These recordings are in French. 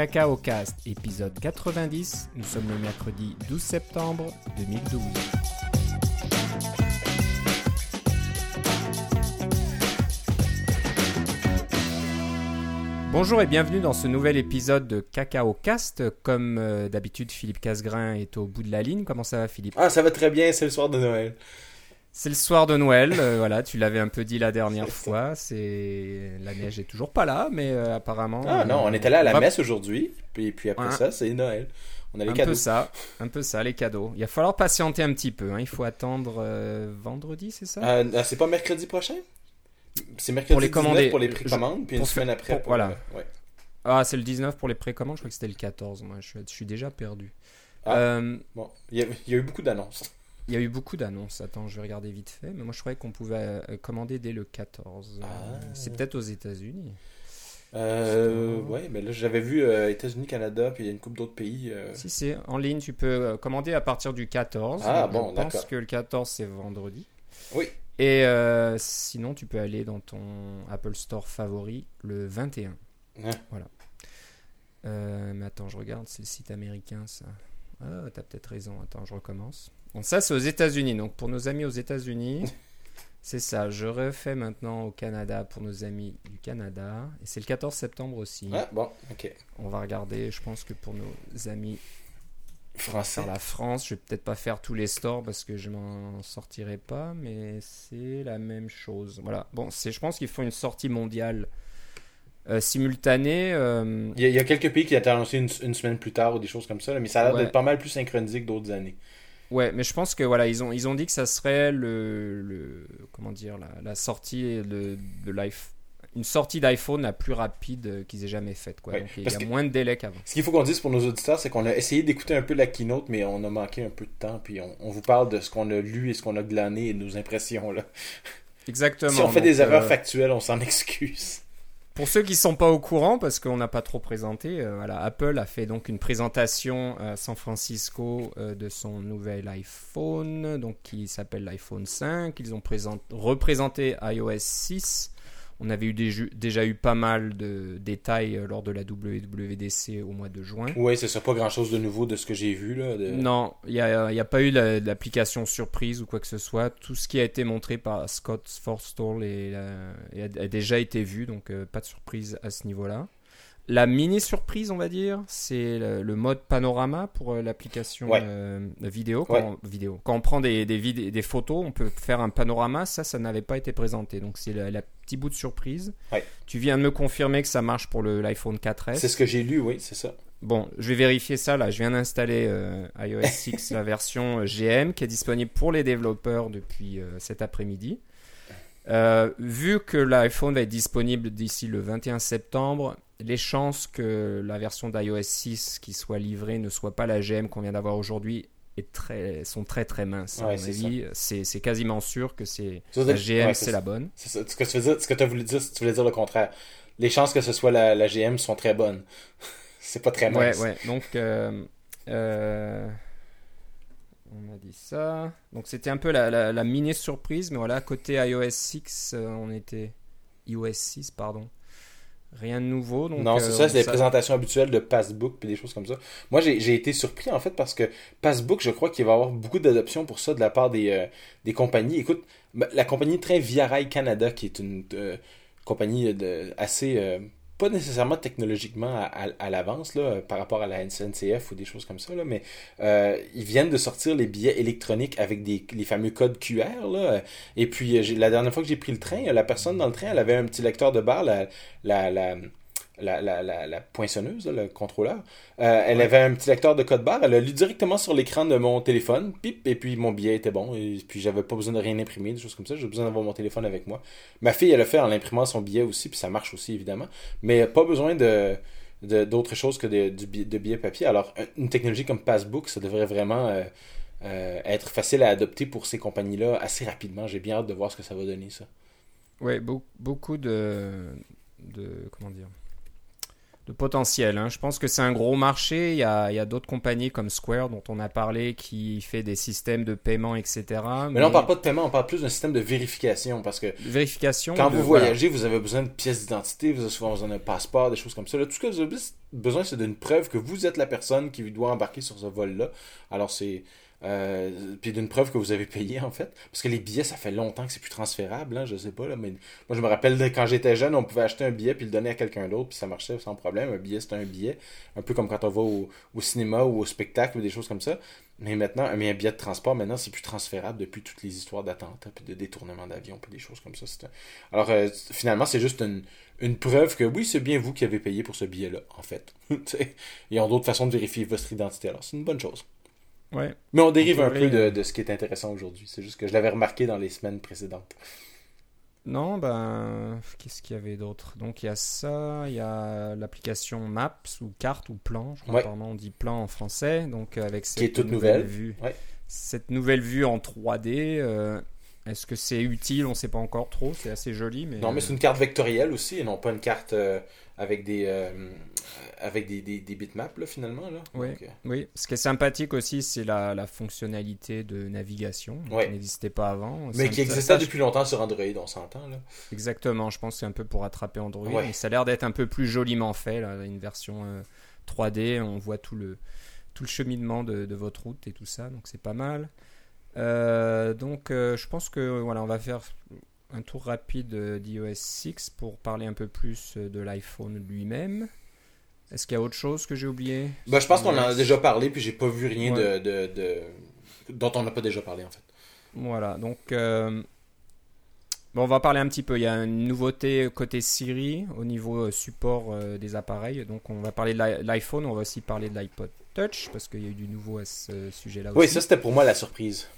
Cacao Cast, épisode 90. Nous sommes le mercredi 12 septembre 2012. Bonjour et bienvenue dans ce nouvel épisode de Cacao Cast. Comme euh, d'habitude, Philippe Casgrain est au bout de la ligne. Comment ça va, Philippe? Ah, ça va très bien, c'est le soir de Noël. C'est le soir de Noël, euh, voilà, tu l'avais un peu dit la dernière fois. C'est la neige est toujours pas là, mais euh, apparemment. Ah non, on euh, est allé à la va- messe aujourd'hui, puis, puis après Ouais. ça, c'est Noël. On a les Un cadeaux. peu ça, un peu ça, les cadeaux. Il va falloir patienter un petit peu. hein. Il faut attendre vendredi, c'est ça? C'est pas mercredi prochain? C'est mercredi Pour les 19 commander. pour les Je- précommandes, puis une faire- semaine après pour- pour, voilà. ouais. Ah, c'est le 19 pour les précommandes. Je crois que c'était le 14. Moi, je suis, je suis déjà perdu. Ah. Bon, il y, a, il y a eu beaucoup d'annonces. Il y a eu beaucoup d'annonces. Attends, je vais regarder vite fait. Mais moi, je croyais qu'on pouvait euh, commander dès le 14. Euh, Ah. C'est peut-être aux États-Unis. Euh, ouais, mais là, j'avais vu euh, États-Unis, Canada, puis il y a une couple d'autres pays. euh, Si c'est en ligne, tu peux commander à partir du 14. Ah, Je bon, pense d'accord. que le 14 c'est vendredi. Oui. Et sinon, tu peux aller dans ton Apple Store favori le 21. Ouais. Voilà. Euh, mais attends, je regarde, c'est le site américain ça. Ah, t'as peut-être raison. Attends, je recommence. Bon, ça c'est aux États-Unis. Donc pour nos amis aux États-Unis, c'est ça. Je refais maintenant au Canada pour nos amis du Canada. Et c'est le 14 septembre aussi. Ah, bon, ok. On va regarder. Je pense que pour nos amis Français. la France. Je vais peut-être pas faire tous les stores parce que je m'en sortirai pas, mais c'est la même chose. Voilà. Bon, c'est, je pense qu'il faut une sortie mondiale euh, simultanée. euh, Il y, a, il y a quelques pays qui ont été annoncés une, une semaine plus tard ou des choses comme ça, là, mais ça a l'air Ouais. d'être pas mal plus synchronisé que d'autres années. Ouais, mais je pense que voilà, ils ont, ils ont dit que ça serait le, le comment dire, la, la sortie de, de l'iPhone. Une sortie d'iPhone la plus rapide qu'ils aient jamais faite. Quoi. Ouais, Donc il y a que- moins de délai qu'avant. Ce qu'il faut qu'on dise pour nos auditeurs, c'est qu'on a essayé d'écouter un peu la keynote, mais on a manqué un peu de temps, puis on, on vous parle de ce qu'on a lu et ce qu'on a glané et de nos impressions. Là. Exactement. Si on fait Donc, des erreurs euh, factuelles, on s'en excuse. Pour ceux qui sont pas au courant, parce qu'on n'a pas trop présenté, euh, Apple a fait donc une présentation à San Francisco euh, de son nouvel iPhone, donc qui s'appelle l'iPhone 5. Ils ont présent- représenté iOS 6. On avait eu des déjà eu pas mal de détails euh, lors de la WWDC au mois de juin. Oui, c'est ça, pas grand chose de nouveau de ce que j'ai vu. Là, de- Non, il n'y a, il y a pas eu la- d'application surprise ou quoi que ce soit. Tout ce qui a été montré par Scott Forstall est, euh, a, a déjà été vu, donc euh, pas de surprise à ce niveau-là. La mini surprise, on va dire, c'est le, le mode panorama pour euh, l'application Ouais. euh, vidéo. Quand, Ouais. on, vidéo. Quand on prend des, des, des photos, on peut faire un panorama. Ça, ça n'avait pas été présenté. Donc c'est la, la petit bout de surprise. Ouais. Tu viens de me confirmer que ça marche pour le- l'iPhone 4S. C'est ce que j'ai lu, oui, c'est ça. Bon, je vais vérifier ça là. Je viens d'installer euh, iOS 6, la version GM, qui est disponible pour les développeurs depuis euh, cet après-midi. Vu que l'iPhone va être disponible d'ici le 21 septembre, les chances que la version d'iOS 6 qui soit livrée ne soit pas la GM qu'on vient d'avoir aujourd'hui est très, sont très très minces. Ouais, c'est quasiment sûr que c'est la GM, ouais, c'est la bonne. Ça. Ce que tu veux dire, ce que tu as voulu dire, tu voulais dire le contraire. Les chances que ce soit la, la GM sont très bonnes. c'est pas très Ouais, mince. ouais. Donc, euh, euh, on a dit ça. Donc, c'était un peu la, la, la mini surprise, mais voilà, côté iOS 6, euh, on était iOS 6, pardon. Rien de nouveau. Donc, non, c'est euh, ça, c'est des ça- présentations habituelles de Passbook puis des choses comme ça. Moi, j'ai été surpris en fait parce que Passbook, je crois qu'il va y avoir beaucoup d'adoption pour ça de la part des, euh, des compagnies. Écoute, la compagnie très Via Rail Canada, qui est une euh, compagnie de, assez, euh, pas nécessairement technologiquement à, l'avance là, par rapport à la SNCF ou des choses comme ça, là, mais euh, ils viennent de sortir les billets électroniques avec des, les fameux codes QR. Là, et puis, euh, j'ai- la dernière fois que j'ai pris le train, la personne dans le train, elle avait un petit lecteur de barre, la, la, la, la, la, la, la poinçonneuse, là, le contrôleur. Euh, elle Ouais. avait un petit lecteur de code barre. Elle a lu directement sur l'écran de mon téléphone. Pip, et puis mon billet était bon. Et puis j'avais pas besoin de rien imprimer, des choses comme ça. J'ai besoin d'avoir mon téléphone avec moi. Ma fille, elle a fait en imprimant son billet aussi, puis ça marche aussi, évidemment. Mais pas besoin de de- d'autre chose que de, du de billets papier. Alors, un- une technologie comme Passbook, ça devrait vraiment euh, euh, être facile à adopter pour ces compagnies-là assez rapidement. J'ai bien hâte de voir ce que ça va donner, ça. Beau- beaucoup de, de. Comment dire de potentiel. Hein. Je pense que c'est un gros marché. Il y a, d'autres compagnies comme Square dont on a parlé qui fait des systèmes de paiement, etc. Mais, là, on parle pas de paiement, on parle plus d'un système de vérification parce que vérification. Quand vous voyagez, vous avez besoin de pièces d'identité, vous avez souvent besoin d'un passeport, des choses comme ça. Là, tout ce que vous avez besoin, c'est d'une preuve que vous êtes la personne qui doit embarquer sur ce vol-là. Alors, c'est euh, puis d'une preuve que vous avez payé en fait. Parce que les billets, ça fait longtemps que c'est plus transférable, hein, je sais pas. Là, mais moi je me rappelle quand j'étais jeune, on pouvait acheter un billet puis le donner à quelqu'un d'autre, puis ça marchait sans problème. Un billet, c'était un billet. Un peu comme quand on va au, cinéma ou au spectacle ou des choses comme ça. Mais maintenant, un billet de transport, maintenant, c'est plus transférable depuis toutes les histoires d'attentats puis de détournement d'avion puis des choses comme ça. Alors euh, finalement, c'est juste une, une preuve que oui, c'est bien vous qui avez payé pour ce billet-là, en fait. Ils ont d'autres façons de vérifier votre identité. Alors c'est une bonne chose. Ouais. Mais on dérive un peu de, de, ce qui est intéressant aujourd'hui. C'est juste que je l'avais remarqué dans les semaines précédentes. Non, ben, qu'est-ce qu'il y avait d'autre? Donc il y a ça, il y a l'application Maps ou carte ou plan, je crois on dit plan en français, donc euh, avec cette qui est toute nouvelle, vue. Cette nouvelle vue en 3D, euh, est-ce que c'est utile? On ne sait pas encore trop, c'est assez joli. Mais... Non, mais c'est une carte vectorielle aussi, et non pas une carte euh, avec des, euh, avec des, des, des, bitmaps, là, finalement. Là. Oui. Euh, oui, ce qui est sympathique aussi, c'est la, la, fonctionnalité de navigation qui n'existait pas avant. Mais qui existait depuis longtemps sur Android, on s'entend. là. Exactement, je pense que c'est un peu pour attraper Android. ça a l'air d'être un peu plus joliment fait, là, une version 3D, euh, on voit tout le, tout le cheminement de, de votre route et tout ça, donc c'est pas mal. Donc je pense que voilà, on va faire un tour rapide d'iOS 6 pour parler un peu plus de l'iPhone lui-même. Est-ce qu'il y a autre chose que j'ai oublié? Bah, Je pense qu'on en a déjà parlé, puis j'ai pas vu rien de, de, dont on n'a pas déjà parlé en fait. Voilà, donc euh, bon, on va parler un petit peu. Il y a une nouveauté côté Siri au niveau euh, support euh, des appareils. Donc on va parler de l'iPhone, on va aussi parler de l'iPod Touch parce qu'il y a eu du nouveau à ce sujet-là aussi. Oui, ça c'était pour moi la surprise.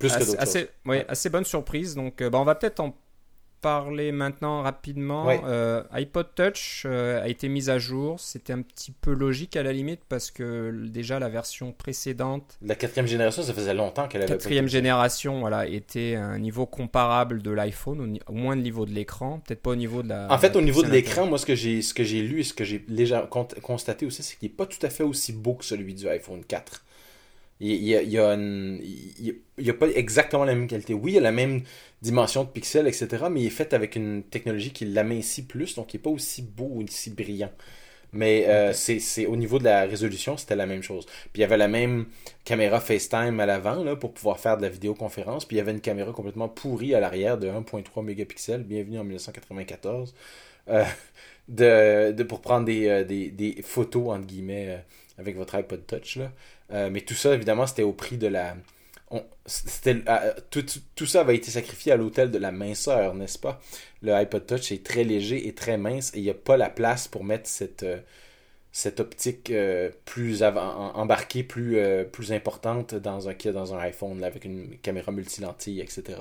Plus que d'autres assez, Oui, assez bonne surprise. Donc, euh, bah, on va peut-être en parler maintenant rapidement. Euh, iPod Touch euh, a été mise à jour. C'était un petit peu logique à la limite parce que déjà la version précédente. La quatrième génération, ça faisait longtemps qu'elle avait. Quatrième génération, voilà, était un niveau comparable de l'iPhone, au, moins au niveau de l'écran, peut-être pas au niveau de la. En fait, au niveau de l'écran, moi, ce que j'ai, ce que j'ai lu et ce que j'ai déjà constaté aussi, c'est qu'il n'est pas tout à fait aussi beau que celui du iPhone 4. Il y a, il y a, il y a pas exactement la même qualité. Oui, il y a la même dimension de pixels, etc., mais il est fait avec une technologie qui l'amincit plus, donc il n'est pas aussi beau ou aussi brillant. Mais euh, c'est au niveau de la résolution, c'était la même chose. Puis il y avait la même caméra FaceTime à l'avant là, pour pouvoir faire de la vidéoconférence. Puis il y avait une caméra complètement pourrie à l'arrière de 1.3 mégapixels. Bienvenue en 1994. Euh, de, de, pour prendre des, euh, des, des, photos, entre guillemets, avec votre iPod Touch. Là. Euh, mais tout ça, évidemment, c'était au prix de la. c'était, euh, tout, tout, ça avait été sacrifié à l'hôtel de la minceur, n'est-ce pas? Le iPod Touch est très léger et très mince et il n'y a pas la place pour mettre cette, euh, cette optique plus embarquée, plus, plus importante dans un, dans un iPhone avec une caméra multilentille, etc.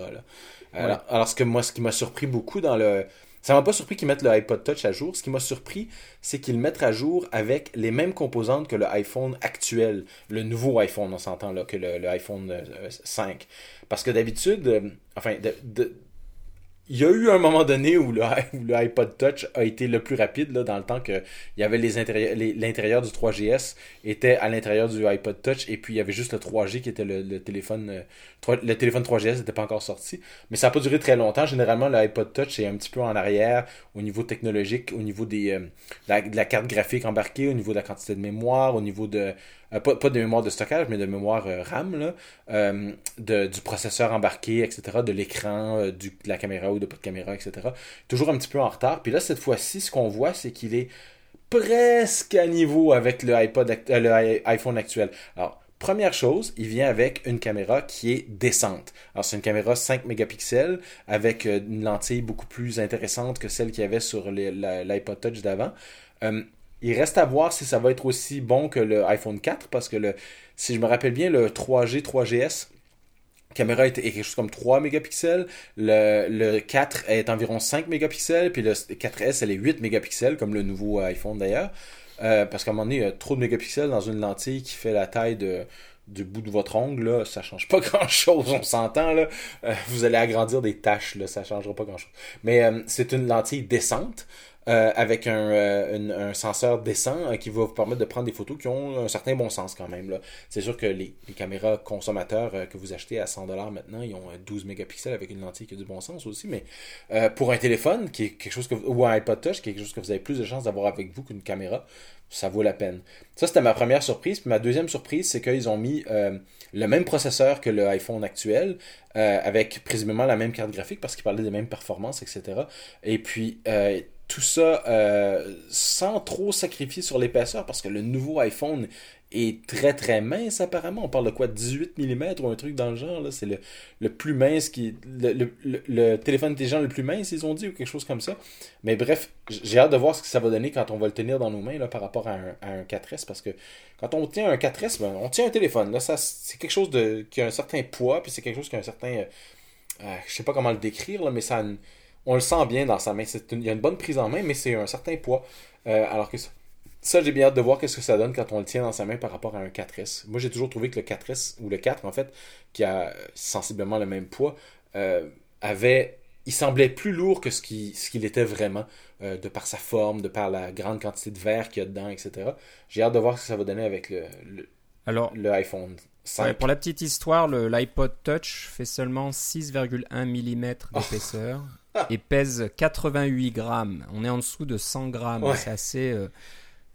Alors, alors, ce, que moi, ce qui m'a surpris beaucoup dans le ça m'a pas surpris qu'ils mettent le iPod Touch à jour. Ce qui m'a surpris, c'est qu'ils le mettent à jour avec les mêmes composantes que le iPhone actuel, le nouveau iPhone, on s'entend là, que le, iPhone 5. Euh, Parce que d'habitude, euh, enfin, de, il y a eu un moment donné où le, iPod Touch a été le plus rapide là, dans le temps que il y avait l'intérieur du 3GS était à l'intérieur du iPod Touch et puis il y avait juste le 3G qui était le, téléphone euh, le téléphone 3GS n'était pas encore sorti. Mais ça n'a pas duré très longtemps. Généralement le iPod Touch est un petit peu en arrière au niveau technologique au niveau des euh, de la carte graphique embarquée au niveau de la quantité de mémoire au niveau de euh, pas, pas, de mémoire de stockage, mais de mémoire euh, RAM, euh, du processeur embarqué, etc., de l'écran, de la caméra ou de pas de caméra, etc. Toujours un petit peu en retard. Puis là, cette fois-ci, ce qu'on voit, c'est qu'il est presque à niveau avec le, iPod, le iPhone actuel. Alors, Première chose, il vient avec une caméra qui est décente. Alors c'est une caméra 5 mégapixels avec une lentille beaucoup plus intéressante que celle qu'il y avait sur l'iPod Touch d'avant. Il reste à voir si ça va être aussi bon que le iPhone 4 parce que le, si je me rappelle bien, le 3G, 3GS, caméra est, quelque chose comme 3 mégapixels, le, le 4 est environ 5 mégapixels, puis le 4S elle est 8 mégapixels comme le nouveau iPhone d'ailleurs. Euh, parce qu'à un moment donné, il y a trop de mégapixels dans une lentille qui fait la taille de, du bout de votre ongle, là, ça change pas grand chose, on s'entend, là. Euh, vous allez agrandir des taches, là, ça changera pas grand chose. Mais euh, c'est une lentille décente. Euh, avec un, euh, un, senseur décent euh, qui va vous permettre de prendre des photos qui ont un certain bon sens quand même. C'est sûr que les, caméras consommateurs que vous achetez à 100$ maintenant, ils ont 12 mégapixels avec une lentille qui a du bon sens aussi, mais pour un téléphone qui est quelque chose que, ou un iPod Touch, qui est quelque chose que vous avez plus de chances d'avoir avec vous qu'une caméra, ça vaut la peine. Ça, c'était ma première surprise. Puis ma deuxième surprise, c'est qu'ils ont mis le même processeur que le iPhone actuel, avec présumément la même carte graphique, parce qu'ils parlaient des mêmes performances, etc. Et puis, tout ça euh, sans trop sacrifier sur l'épaisseur parce que le nouveau iPhone est très très mince apparemment. On parle de quoi 18 mm ou un truc dans le genre. C'est le, le, plus mince qui. Le, le, téléphone intelligent le plus mince, ils ont dit, ou quelque chose comme ça. Mais bref, j'ai hâte de voir ce que ça va donner quand on va le tenir dans nos mains là, par rapport à un, à un 4S. Parce que quand on tient un 4S, ben, on tient un téléphone. Là, ça, c'est quelque chose de, qui a un certain poids, puis c'est quelque chose qui a un certain. Euh, euh, je sais pas comment le décrire, là, mais ça a on le sent bien dans sa main. il y a une bonne prise en main, mais c'est un certain poids. Euh, alors que ça, j'ai bien hâte de voir qu'est-ce que ça donne quand on le tient dans sa main par rapport à un 4S. Moi, j'ai toujours trouvé que le 4S, ou le 4 en fait, qui a sensiblement le même poids, euh, avait il semblait plus lourd que ce qu'il ce qu'il était vraiment, euh, de par sa forme, de par la grande quantité de verre qu'il y a dedans, etc. J'ai hâte de voir ce que ça va donner avec le, Alors, le iPhone pour la petite histoire, l'iPod Touch fait seulement 6,1 mm d'épaisseur et pèse 88 grammes. On est en dessous de 100 grammes. C'est assez, euh,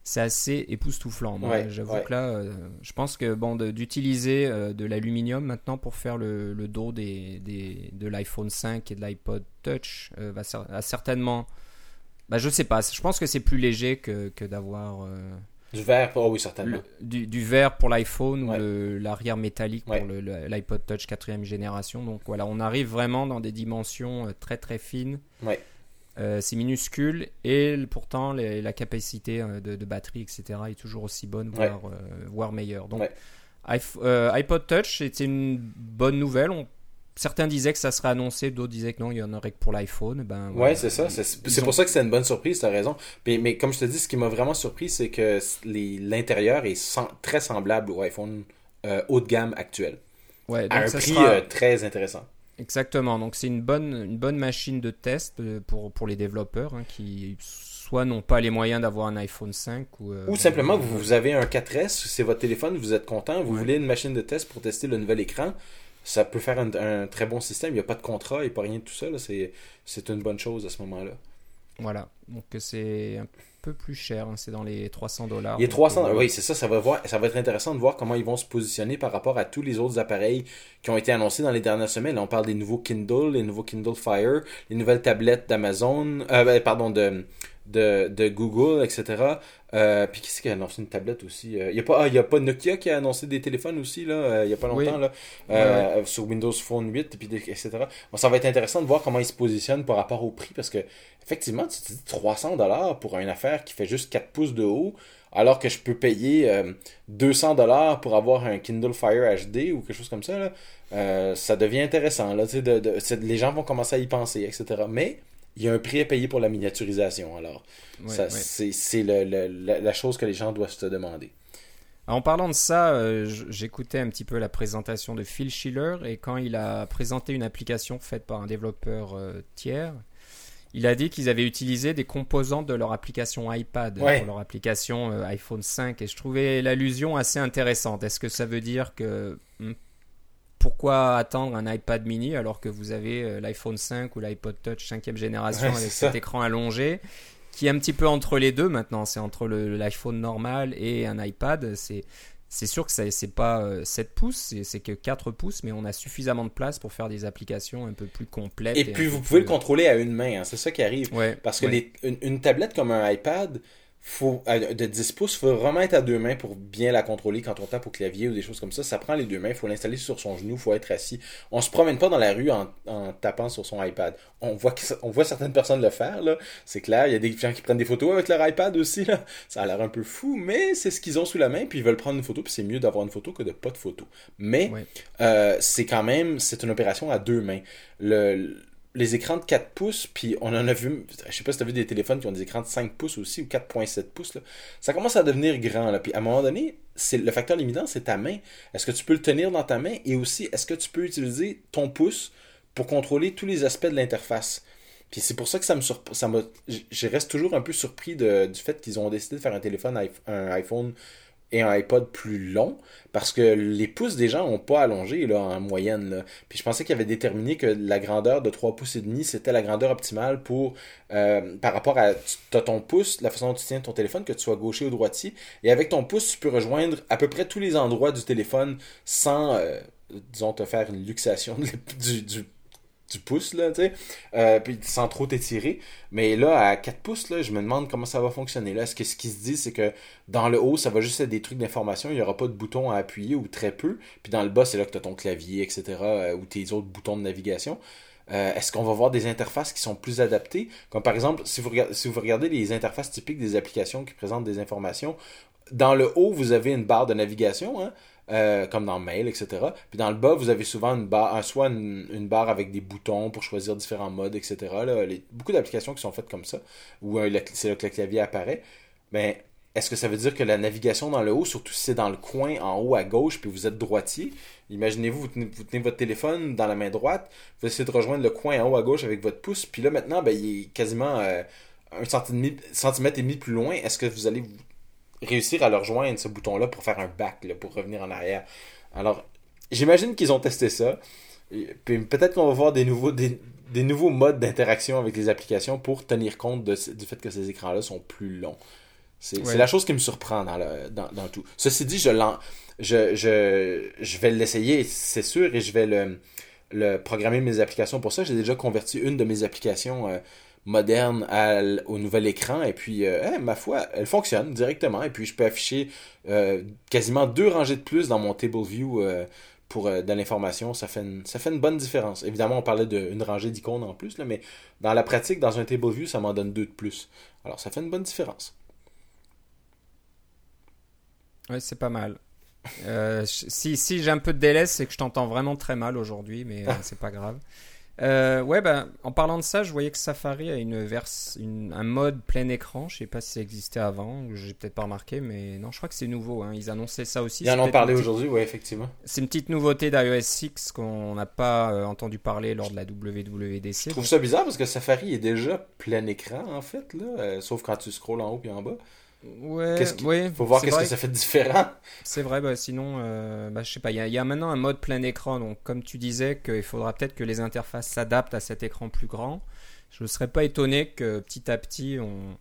c'est assez époustouflant. J'avoue que là, euh, je pense que bon, d'utiliser euh, de, l'aluminium maintenant pour faire le, dos des, des, de l'iPhone 5 et de l'iPod Touch va, certainement. Bah, je sais pas. Je pense que c'est plus léger que, que d'avoir du verre, oh oui, certainement. du, du, verre pour l'iPhone ou l'arrière métallique pour l'iPod Touch quatrième génération. Donc voilà, on arrive vraiment dans des dimensions euh, très très fines. Ouais. Euh, c'est minuscule et pourtant la capacité euh, de, batterie, etc., est toujours aussi bonne, voire, voire meilleure. Donc, iPod Touch, c'était une bonne nouvelle. On certains disaient que ça serait annoncé, d'autres disaient que non, il y en aurait que pour l'iPhone. Ben, ouais, c'est ça. C'est pour ça que c'est une bonne surprise, tu as raison. Mais, mais, comme je te dis, ce qui m'a vraiment surpris, c'est que l'intérieur est très semblable au iPhone euh, haut de gamme actuel. Ouais, à un prix euh, très intéressant. Exactement. Donc c'est une bonne, une bonne machine de test euh, pour, pour les développeurs hein, qui soit n'ont pas les moyens d'avoir un iPhone 5 ou... ou simplement, vous, vous avez un 4S, c'est votre téléphone, vous êtes content, vous voulez une machine de test pour tester le nouvel écran ça peut faire un, très bon système. Il n'y a pas de contrat, a pas rien de tout ça. C'est une bonne chose à ce moment-là. Voilà. Donc c'est un peu plus cher. Hein. C'est dans les 300 dollars. Les 300, oui, c'est ça. Ça va, voir, ça va être intéressant de voir comment ils vont se positionner par rapport à tous les autres appareils qui ont été annoncés dans les dernières semaines. on parle des nouveaux Kindle, les nouveaux Kindle Fire, les nouvelles tablettes d'Amazon, euh, ben, pardon, de, de, de Google, etc. Euh, puis qui c'est qui a annoncé une tablette aussi Il euh, n'y a, pas, ah, a pas Nokia qui a annoncé des téléphones aussi, là, euh, il n'y a pas longtemps, là, sur Windows Phone 8, puis etc. Bon, ça va être intéressant de voir comment ils se positionnent par rapport au prix, parce que, effectivement, tu te dis 300$ pour une affaire qui fait juste 4 pouces de haut, alors que je peux payer 200$ pour avoir un Kindle Fire HD ou quelque chose comme ça, là, ça devient intéressant. Là, de, de, les gens vont commencer à y penser, etc. Mais il y a un prix à payer pour la miniaturisation. Alors, c'est la, chose que les gens doivent se demander. En parlant de ça, euh, j'écoutais un petit peu la présentation de Phil Schiller et quand il a présenté une application faite par un développeur euh, tiers, il a dit qu'ils avaient utilisé des composants de leur application iPad pour leur application euh, iPhone 5 et je trouvais l'allusion assez intéressante. Est-ce que ça veut dire que hmm, pourquoi attendre un iPad mini alors que vous avez euh, l'iPhone 5 ou l'iPod Touch 5 génération avec cet écran allongé qui est un petit peu entre les deux maintenant. C'est entre l'iPhone normal et un iPad. C'est. C'est sûr que c'est pas 7 euh, pouces, c'est que 4 pouces, mais on a suffisamment de place pour faire des applications un peu plus complètes. Et, puis vous pouvez le contrôler à une main, hein. c'est ça qui arrive. Parce que une, tablette comme un iPad, faut, de 10 pouces, il faut vraiment être à deux mains pour bien la contrôler quand on tape au clavier ou des choses comme ça. Ça prend les deux mains, il faut l'installer sur son genou, il faut être assis. On se promène pas dans la rue en, tapant sur son iPad. On voit, on voit certaines personnes le faire, là. C'est clair, il y a des gens qui prennent des photos avec leur iPad aussi, là. Ça a l'air un peu fou, mais c'est ce qu'ils ont sous la main, puis ils veulent prendre une photo, puis c'est mieux d'avoir une photo que de pas de photo. Mais euh, c'est quand même, c'est une opération à deux mains. Le, les écrans de 4 pouces, puis on en a vu, je sais pas si tu as vu des téléphones qui ont des écrans de 5 pouces aussi, ou 4.7 pouces, ça commence à devenir grand. Là. Puis à un moment donné, c'est le facteur limitant, c'est ta main. Est-ce que tu peux le tenir dans ta main, et aussi, est-ce que tu peux utiliser ton pouce pour contrôler tous les aspects de l'interface? Puis c'est pour ça que ça me. Ça je reste toujours un peu surpris du fait qu'ils ont décidé de faire un téléphone, un iPhone et un iPod plus long parce que les pouces des gens n'ont pas allongé là, en moyenne. Puis je pensais qu'il avait déterminé que la grandeur de 3 pouces et demi, c'était la grandeur optimale pour euh, par rapport à ton pouce, la façon dont tu tiens ton téléphone, que tu sois gaucher ou droitier. Et avec ton pouce, tu peux rejoindre à peu près tous les endroits du téléphone sans, euh, disons, te faire une luxation du, du du pouce, là, tu sais, euh, puis sans trop t'étirer. Mais là, à 4 pouces, là, je me demande comment ça va fonctionner. Là, ce, que, ce qui se dit, c'est que dans le haut, ça va juste être des trucs d'information, il n'y aura pas de bouton à appuyer ou très peu. Puis dans le bas, c'est là que tu as ton clavier, etc., euh, ou tes autres boutons de navigation. Euh, est-ce qu'on va voir des interfaces qui sont plus adaptées? Comme par exemple, si vous, regardez, si vous regardez les interfaces typiques des applications qui présentent des informations, dans le haut, vous avez une barre de navigation, hein, euh, comme dans Mail, etc. Puis dans le bas, vous avez souvent une barre, soit une, barre avec des boutons pour choisir différents modes, etc. Là, beaucoup d'applications qui sont faites comme ça, où euh, c'est là que le clavier apparaît. Mais est-ce que ça veut dire que la navigation dans le haut, surtout si c'est dans le coin en haut à gauche, puis vous êtes droitier, imaginez-vous, vous tenez, votre téléphone dans la main droite, vous essayez de rejoindre le coin en haut à gauche avec votre pouce, puis là maintenant, ben, il est quasiment euh, un centimètre et demi plus loin. Est-ce que vous allez vous réussir à leur rejoindre ce bouton-là pour faire un back, pour revenir en arrière. Alors, j'imagine qu'ils ont testé ça. Puis peut-être qu'on va voir des nouveaux, des, nouveaux modes d'interaction avec les applications pour tenir compte du fait que ces écrans-là sont plus longs. C'est la chose qui me surprend dans, le, dans, tout. Ceci dit, je, je, je, je vais l'essayer, c'est sûr, et je vais le, le programmer mes applications pour ça. J'ai déjà converti une de mes applications euh, moderne au nouvel écran. Et puis, euh, ma foi, elle fonctionne directement. Et puis, je peux afficher euh, quasiment deux rangées de plus dans mon table view euh, pour de l'information. Ça, fait une, ça fait une bonne différence. Évidemment, on parlait d'une rangée d'icônes en plus, là, mais dans la pratique, dans un table view, ça m'en donne deux de plus. Alors, ça fait une bonne différence. Oui, c'est pas mal. si si j'ai un peu de délai, c'est que je t'entends vraiment très mal aujourd'hui, mais c'est pas grave. Euh, ouais, ben, en parlant de ça, je voyais que Safari a une verse, un mode plein écran. Je sais pas si ça existait avant, j'ai peut-être pas remarqué, mais non, je crois que c'est nouveau. Hein. Ils annonçaient ça aussi. Ils en ont parlé aujourd'hui, ouais, effectivement. C'est une petite nouveauté d'iOS 6 qu'on n'a pas euh, entendu parler lors de la WWDC. Je trouve ça bizarre parce que Safari est déjà plein écran en fait, là, euh, sauf quand tu scrolles en haut et en bas. Ouais, ouais. Faut voir qu'est-ce que ça fait de différent. C'est vrai, bah, sinon, euh, bah, je sais pas, il y, a maintenant un mode plein écran, donc comme tu disais, qu'il faudra peut-être que les interfaces s'adaptent à cet écran plus grand. Je ne serais pas étonné que petit à petit, on,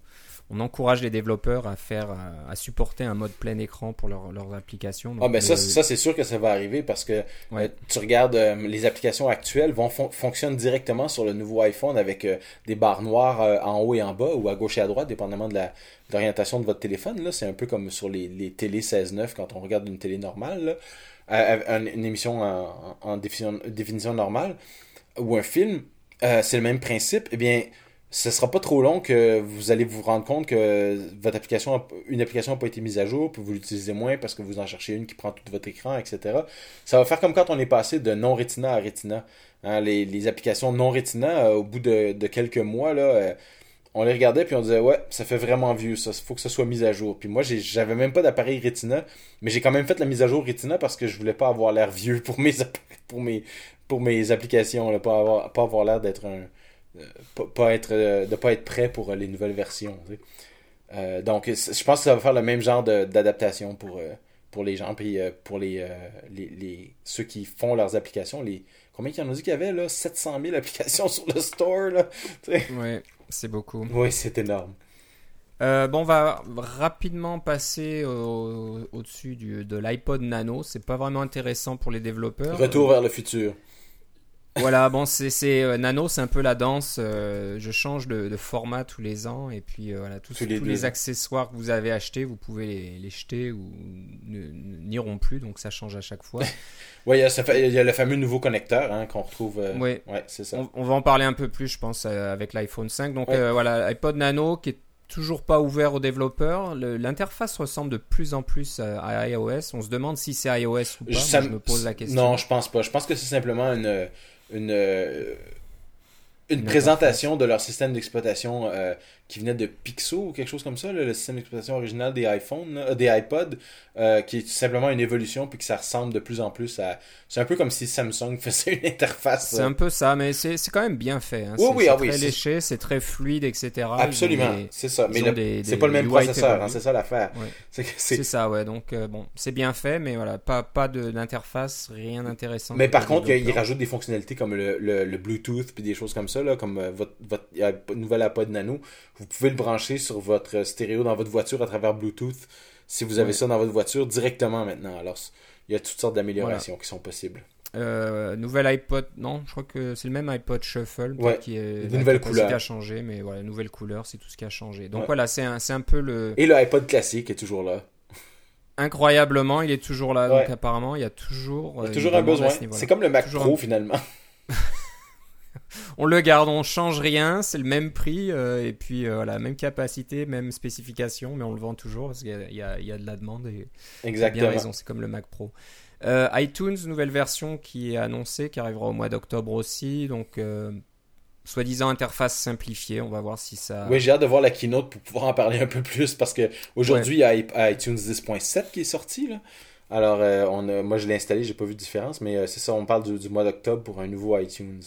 on encourage les développeurs à faire à, supporter un mode plein écran pour leurs applications. ah ben ça, ça c'est sûr que ça va arriver parce que euh, tu regardes euh, les applications actuelles vont fonctionnent directement sur le nouveau iPhone avec euh, des barres noires en haut et en bas ou à gauche et à droite dépendamment de l'orientation de votre téléphone là, c'est un peu comme sur les, les télé 16-9 quand on regarde une télé normale une émission en, définition, définition, normale ou un film, c'est le même principe. Eh bien, ce sera pas trop long que vous allez vous rendre compte que votre application, une application n'a pas été mise à jour, puis vous l'utilisez moins parce que vous en cherchez une qui prend tout votre écran, etc. Ça va faire comme quand on est passé de non Retina à Retina. Hein, les, applications non Retina, euh, au bout de, quelques mois, là, euh, on les regardait puis on disait ouais, ça fait vraiment vieux, ça, faut que ça soit mis à jour. Puis moi, j'avais même pas d'appareil Retina, mais j'ai quand même fait la mise à jour Retina parce que je voulais pas avoir l'air vieux pour mes pour pour mes applications, là, pas avoir l'air d'être un pas, pas être, euh, de pas être prêt pour euh, les nouvelles versions. Euh, donc, je pense que ça va faire le même genre d'adaptation pour, pour les gens. Puis pour les, les, ceux qui font leurs applications, les, combien qu'il y en a dit qu'il y avait là? 700 000 applications sur le store. Là, oui, c'est beaucoup. Oui, c'est énorme. bon, on va rapidement passer au-dessus de l'iPod Nano. C'est pas vraiment intéressant pour les développeurs. Retour vers le futur voilà, bon, c'est euh, Nano, c'est un peu la danse. Euh, je change de, format tous les ans et puis euh, voilà, tous, tous, les, accessoires que vous avez achetés, vous pouvez les, jeter ou n'iront plus, donc ça change à chaque fois. oui, il y, a le fameux nouveau connecteur hein, qu'on retrouve. oui, ouais, c'est ça. On, va en parler un peu plus, je pense, avec l'iPhone 5. Donc voilà, iPod Nano qui est toujours pas ouvert aux développeurs. L'interface ressemble de plus en plus à, iOS. On se demande si c'est iOS ou pas. je me pose la question. Non, je pense pas. Je pense que c'est simplement une une, euh, une présentation de leur système d'exploitation euh, qui venait de Pixo ou quelque chose comme ça, le système d'exploitation original des iPhones, euh, des iPods, euh, qui est simplement une évolution puis que ça ressemble de plus en plus à. C'est un peu comme si Samsung faisait une interface. C'est un peu ça, mais c'est quand même bien fait. Hein. Oui, oui, ah c'est très léché, c'est très fluide, etc. Absolument, c'est ça. Mais c'est pas le même processeur, hein, c'est ça l'affaire. C'est ça, ouais. Donc bon, c'est bien fait, mais voilà, pas pas d'interface, rien d'intéressant. Mais par contre, il rajoute des fonctionnalités comme le, le, Bluetooth puis des choses comme ça, là, comme votre, votre nouvel iPod Nano vous pouvez le brancher sur votre stéréo dans votre voiture à travers Bluetooth si vous avez ça dans votre voiture directement maintenant. Alors, il y a toutes sortes d'améliorations qui sont possibles. Euh, nouvel iPod, non, je crois que c'est le même iPod Shuffle qui est une nouvelle couleur qui a changé, mais voilà, nouvelle couleur, c'est tout ce qui a changé. Donc voilà, c'est un, un peu le. Et le iPod classique est toujours là. Incroyablement, il est toujours là. Donc apparemment, il y a toujours. Il y a toujours un besoin. C'est comme le Mac Pro finalement. on le garde, on change rien, c'est le même prix euh, et puis euh, voilà, même capacité, même spécification, mais on le vend toujours parce qu'il y, a de la demande et Exactement. bien raison, c'est comme le Mac Pro. Euh, iTunes, nouvelle version qui est annoncée, qui arrivera au mois d'octobre aussi, donc soi-disant interface simplifiée, on va voir si ça. Oui, j'ai hâte de voir la keynote pour pouvoir en parler un peu plus parce que aujourd'hui il y a iTunes 10.7 qui est sorti là. Alors, on moi je l'ai installé, j'ai pas vu de différence, mais c'est ça, on parle du mois d'octobre pour un nouveau iTunes.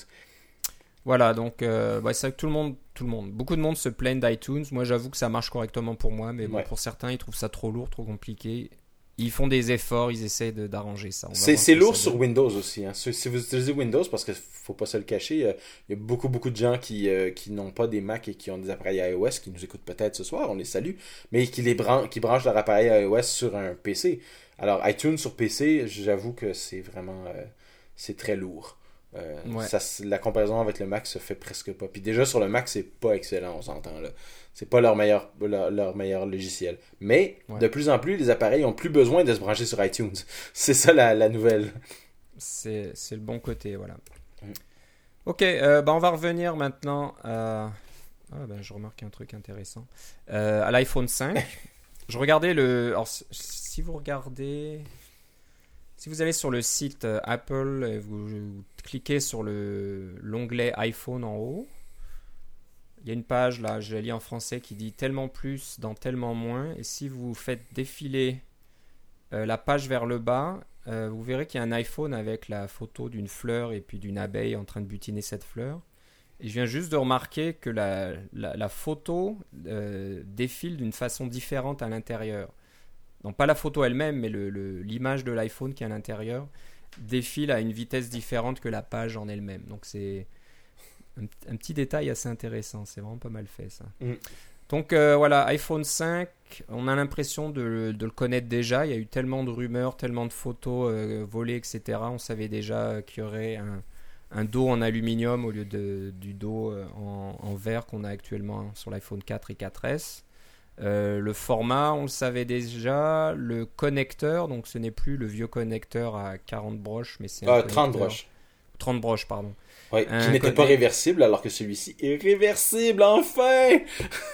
Voilà, donc euh, c'est vrai que tout le monde, tout le monde, beaucoup de monde se plaignent d'iTunes. Moi, j'avoue que ça marche correctement pour moi, mais pour certains, ils trouvent ça trop lourd, trop compliqué. Ils font des efforts, ils essaient d'arranger ça. C'est lourd sur Windows aussi. Hein. Si vous utilisez Windows, parce qu'il faut pas se le cacher, il y a beaucoup, beaucoup de gens qui, euh, qui n'ont pas des Mac et qui ont des appareils iOS, qui nous écoutent peut-être ce soir, on les salue, mais qui, les qui branchent leur appareil iOS sur un PC. Alors, iTunes sur PC, j'avoue que c'est vraiment... Euh, c'est très lourd. Euh, la comparaison avec le Mac se fait presque pas. Puis déjà sur le Mac, c'est pas excellent, on s'entend là. C'est pas leur meilleur, leur, meilleur logiciel. Mais de plus en plus, les appareils ont plus besoin de se brancher sur iTunes. C'est ça la, nouvelle. C'est le bon côté, voilà. Mm. Ok, euh, bah, on va revenir maintenant à. Ah, ben, je remarque un truc intéressant. Euh, à l'iPhone 5. je regardais le. Alors, si vous regardez. Si vous allez sur le site euh, Apple et vous, cliquez sur l'onglet iPhone en haut, il y a une page là, je la lis en français, qui dit tellement plus dans tellement moins. Et si vous faites défiler euh, la page vers le bas, euh, vous verrez qu'il y a un iPhone avec la photo d'une fleur et puis d'une abeille en train de butiner cette fleur. Et je viens juste de remarquer que la, photo défile d'une façon différente à l'intérieur non pas la photo elle-même, mais l'image de l'iPhone qui est à l'intérieur, défile à une vitesse différente que la page en elle-même. Donc c'est un, petit détail assez intéressant, c'est vraiment pas mal fait ça. Mm. Donc euh, voilà, iPhone 5, on a l'impression de, le connaître déjà. Il y a eu tellement de rumeurs, tellement de photos euh, volées, etc. On savait déjà qu'il y aurait un, dos en aluminium au lieu de, du dos euh, en, en verre qu'on a actuellement sur l'iPhone 4 et 4S. Euh, le format, on le savait déjà. Le connecteur, donc ce n'est plus le vieux connecteur à 40 broches, mais c'est 30 ah, broches. 30 broches, pardon. qui n'était pas réversible, alors que celui-ci est réversible, enfin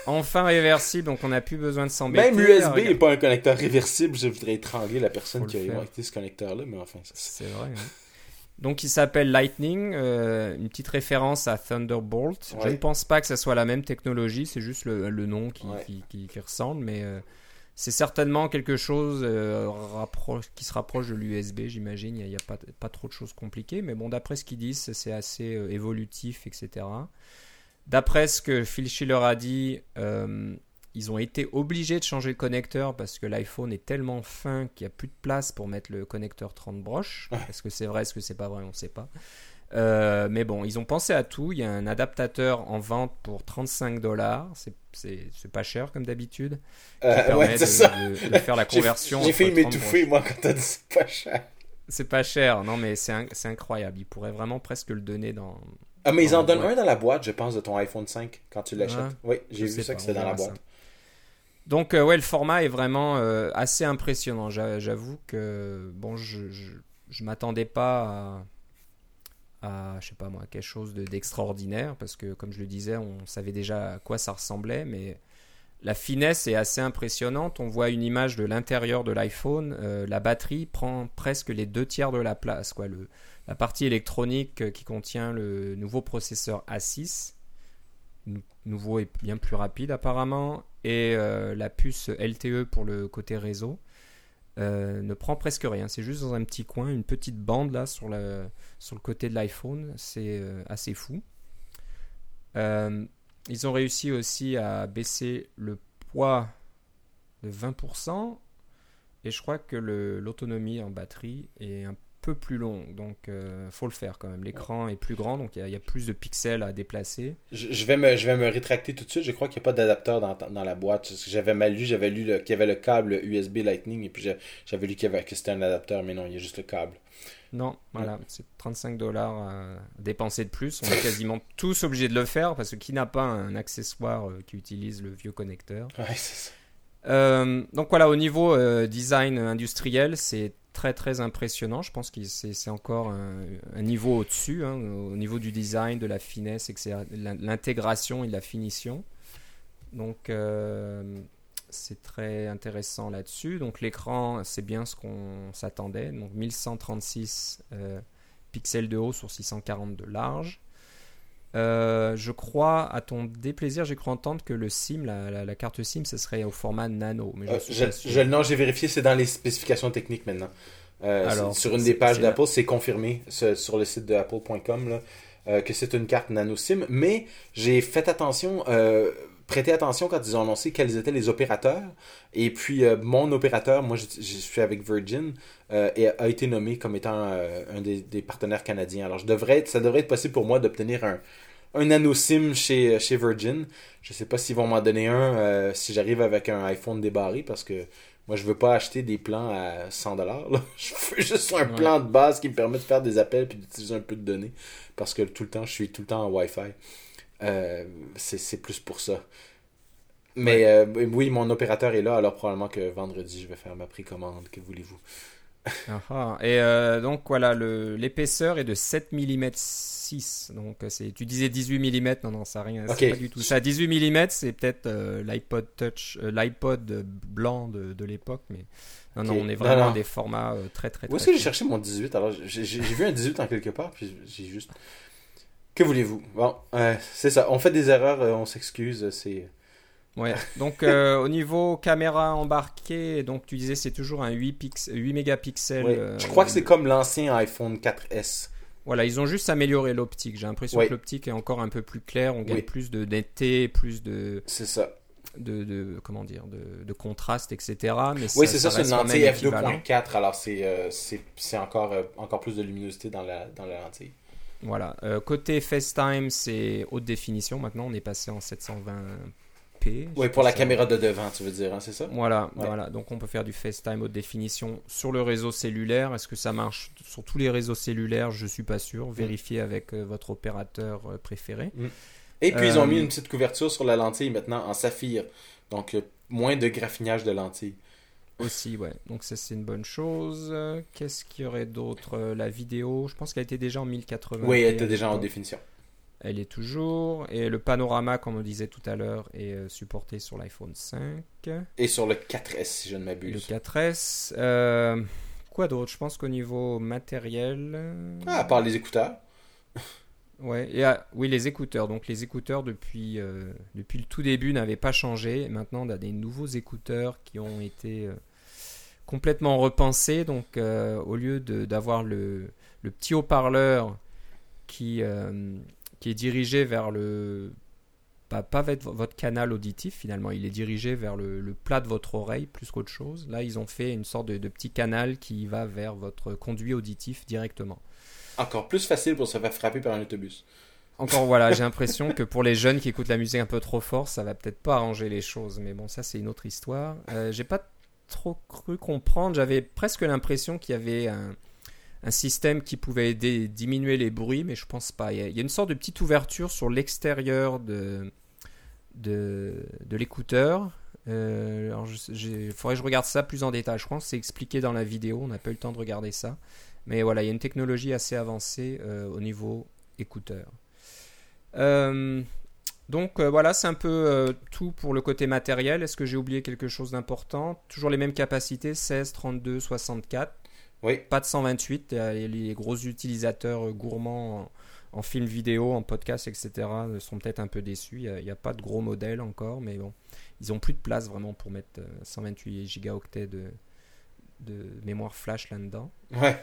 Enfin réversible, donc on n'a plus besoin de s'embêter. Même USB n'est pas un connecteur réversible, je voudrais étrangler la personne qui a inventé ce connecteur-là, mais enfin... C'est vrai, hein. Donc il s'appelle Lightning, euh, une petite référence à Thunderbolt. Je ne pense pas que ce soit la même technologie, c'est juste le, nom qui, qui, ressemble, mais euh, c'est certainement quelque chose euh, qui se rapproche de l'USB, j'imagine. Il n'y a, pas, pas, trop de choses compliquées, mais bon, d'après ce qu'ils disent, c'est assez évolutif, etc. D'après ce que Phil Schiller a dit, ils ont été obligés de changer le connecteur parce que l'iPhone est tellement fin qu'il n'y a plus de place pour mettre le connecteur 30 broches. Est-ce que c'est vrai, est-ce que c'est pas vrai, on ne sait pas. Euh, mais bon, ils ont pensé à tout. Il y a un adaptateur en vente pour 35 dollars. C'est pas cher comme d'habitude. Euh, ouais, c'est ça. De, faire la conversion. J'ai failli m'étouffer moi quand t'as dit c'est pas cher. C'est pas cher, non mais c'est incroyable. Ils pourraient vraiment presque le donner dans. Ah mais ils en donnent un dans la boîte, je pense, de ton iPhone 5 quand tu l'achètes. oui, j'ai vu ça que c'était dans la boîte. Donc euh, ouais, le format est vraiment euh, assez impressionnant. J'avoue que bon, je, je, m'attendais pas à, je sais pas moi, quelque chose d'extraordinaire parce que comme je le disais, on savait déjà à quoi ça ressemblait, mais la finesse est assez impressionnante. On voit une image de l'intérieur de l'iPhone. Euh, la batterie prend presque les deux tiers de la place. Quoi. La partie électronique euh, qui contient le nouveau processeur A6, nouveau et bien plus rapide apparemment, et euh, la puce LTE pour le côté réseau, ne prend presque rien. C'est juste dans un petit coin, une petite bande là sur, le, sur le côté de l'iPhone. C'est assez fou. Ils ont réussi aussi à baisser le poids de 20%. Et je crois que l'autonomie en batterie est un peu plus longue. Donc, il euh, faut le faire quand même. L'écran est plus grand, donc il y, a plus de pixels à déplacer. Je, vais, me, je vais me rétracter tout de suite. Je crois qu'il n'y a pas d'adapteur dans, dans, la boîte. J'avais mal lu. J'avais lu qu'il y avait le câble USB Lightning et puis j'avais lu qu'il que c'était un adapteur, mais non, il y a juste le câble. Non, voilà, c'est 35 dollars à dépenser de plus. On est quasiment tous obligés de le faire parce que qui n'a pas un accessoire euh, qui utilise le vieux connecteur? Euh, Donc voilà, au niveau euh, design industriel, c'est très très impressionnant. Je pense que c'est encore un, niveau au-dessus, hein, au niveau du design, de la finesse. L'intégration et de la finition. Donc c'est très intéressant là-dessus. Donc l'écran, c'est bien ce qu'on s'attendait. Donc 1136 euh, pixels de haut sur 640 de large. Euh, je crois, à ton déplaisir, j'ai cru entendre que le SIM, la, carte SIM, ce serait au format nano. Mais je, euh, non, j'ai vérifié, c'est dans les spécifications techniques maintenant. Alors, sur une des pages d'Apple, c'est confirmé sur le site de apple.com que c'est une carte nano SIM. Mais j'ai fait attention prêtez attention quand ils ont annoncé quels étaient les opérateurs. Et puis, euh, mon opérateur, moi, je, suis avec Virgin, euh, et a été nommé comme étant euh, un des, partenaires canadiens. Alors, je devrais ça devrait être possible pour moi d'obtenir un, un nano SIM chez, chez Virgin. Je ne sais pas s'ils vont m'en donner un si j'arrive avec un iPhone débarré, parce que moi, je veux pas acheter des plans à 100 dollars. Je veux juste un plan de base qui me permet de faire des appels et d'utiliser un peu de données. Parce que tout le temps, je suis tout le temps en Wi-Fi. Euh, c'est plus pour ça. Mais euh, oui, mon opérateur est là, alors probablement que vendredi, je vais faire ma précommande. Que voulez-vous? Ah. Et euh, donc voilà, l'épaisseur est de 7 mm 6. Donc tu disais 18 mm, non, non, ça rien. Pas du tout ça. 18 mm, c'est peut-être l'iPod Touch, l'iPod blanc de, de l'époque, mais non, non, on est vraiment des formats très, très, très. Où est-ce que j'ai cherché mon 18 Alors, j'ai vu un 18 en quelque part, puis j'ai juste. Que voulez-vous? Bon, c'est ça. On fait des erreurs, euh, on s'excuse. C'est. Ouais. Donc euh, au niveau caméra embarquée, donc tu disais c'est toujours un 8, pix 8 mégapixels. Euh, Je crois que c'est comme l'ancien iPhone 4S. Voilà, ils ont juste amélioré l'optique. J'ai l'impression que l'optique est encore un peu plus claire. On gagne plus de netteté, plus de. C'est ça. De, de, comment dire de, de contraste etc mais oui c'est ça, c'est une lentille f2.4 alors c'est c'est encore encore plus de luminosité dans la dans la lentille voilà. Euh, côté FaceTime, c'est haute définition. Maintenant, on est passé en 720p. Oui, pour la caméra de devant, tu veux dire, hein, c'est ça? Voilà, voilà. Donc, on peut faire du FaceTime haute définition sur le réseau cellulaire. Est-ce que ça marche sur tous les réseaux cellulaires? Je suis pas sûr. Mm. Vérifiez avec euh, votre opérateur euh, préféré. Mm. Et puis, ils ont mis une petite couverture sur la lentille maintenant en saphir. Donc, moins de graffinage de lentilles. Aussi, ouais. Donc ça, c'est une bonne chose. Qu'est-ce qu'il y aurait d'autre? Euh, La vidéo, je pense qu'elle était déjà en 1080. Oui, elle était déjà en définition. Elle est toujours. Et le panorama, comme on disait tout à l'heure, est euh, supporté sur l'iPhone 5. Et sur le 4S, si je ne m'abuse. Le 4S. Euh, quoi d'autre? Je pense qu'au niveau matériel. Ah, à part les écouteurs. Ouais, oui, les écouteurs. Donc les écouteurs depuis, depuis le tout début n'avaient pas changé. Maintenant, on a des nouveaux écouteurs qui ont été complètement repensé. Donc, euh, au lieu d'avoir le, le, petit haut-parleur qui, euh, est dirigé vers le. Pas, votre canal auditif, finalement, il est dirigé vers le, plat de votre oreille plus qu'autre chose. Là, ils ont fait une sorte de, petit canal qui va vers votre conduit auditif directement. Encore plus facile pour se faire frapper par un autobus. Encore voilà, j'ai l'impression que pour les jeunes qui écoutent la musique un peu trop fort, ça va peut-être pas arranger les choses. Mais bon, ça c'est une autre histoire. Euh, j'ai pas trop cru comprendre. J'avais presque l'impression qu'il y avait un, système qui pouvait aider, diminuer les bruits, mais je pense pas. Il y a, une sorte de petite ouverture sur l'extérieur de, de, l'écouteur. Euh, il faudrait que je regarde ça plus en détail. Je pense que c'est expliqué dans la vidéo. On n'a pas eu le temps de regarder ça. Mais voilà, il y a une technologie assez avancée euh, au niveau écouteur. Euh, Donc voilà, c'est un peu tout pour le côté matériel. Est-ce que j'ai oublié quelque chose d'important? Toujours les mêmes capacités, 16, 32, 64. Oui. Pas de 128. Les gros utilisateurs gourmands en, film vidéo, en podcast, etc. sont peut-être un peu déçus. Il n'y a, pas de gros modèles encore, mais bon, ils ont plus de place vraiment pour mettre 128 gigaoctets de, de mémoire flash là-dedans. Ouais.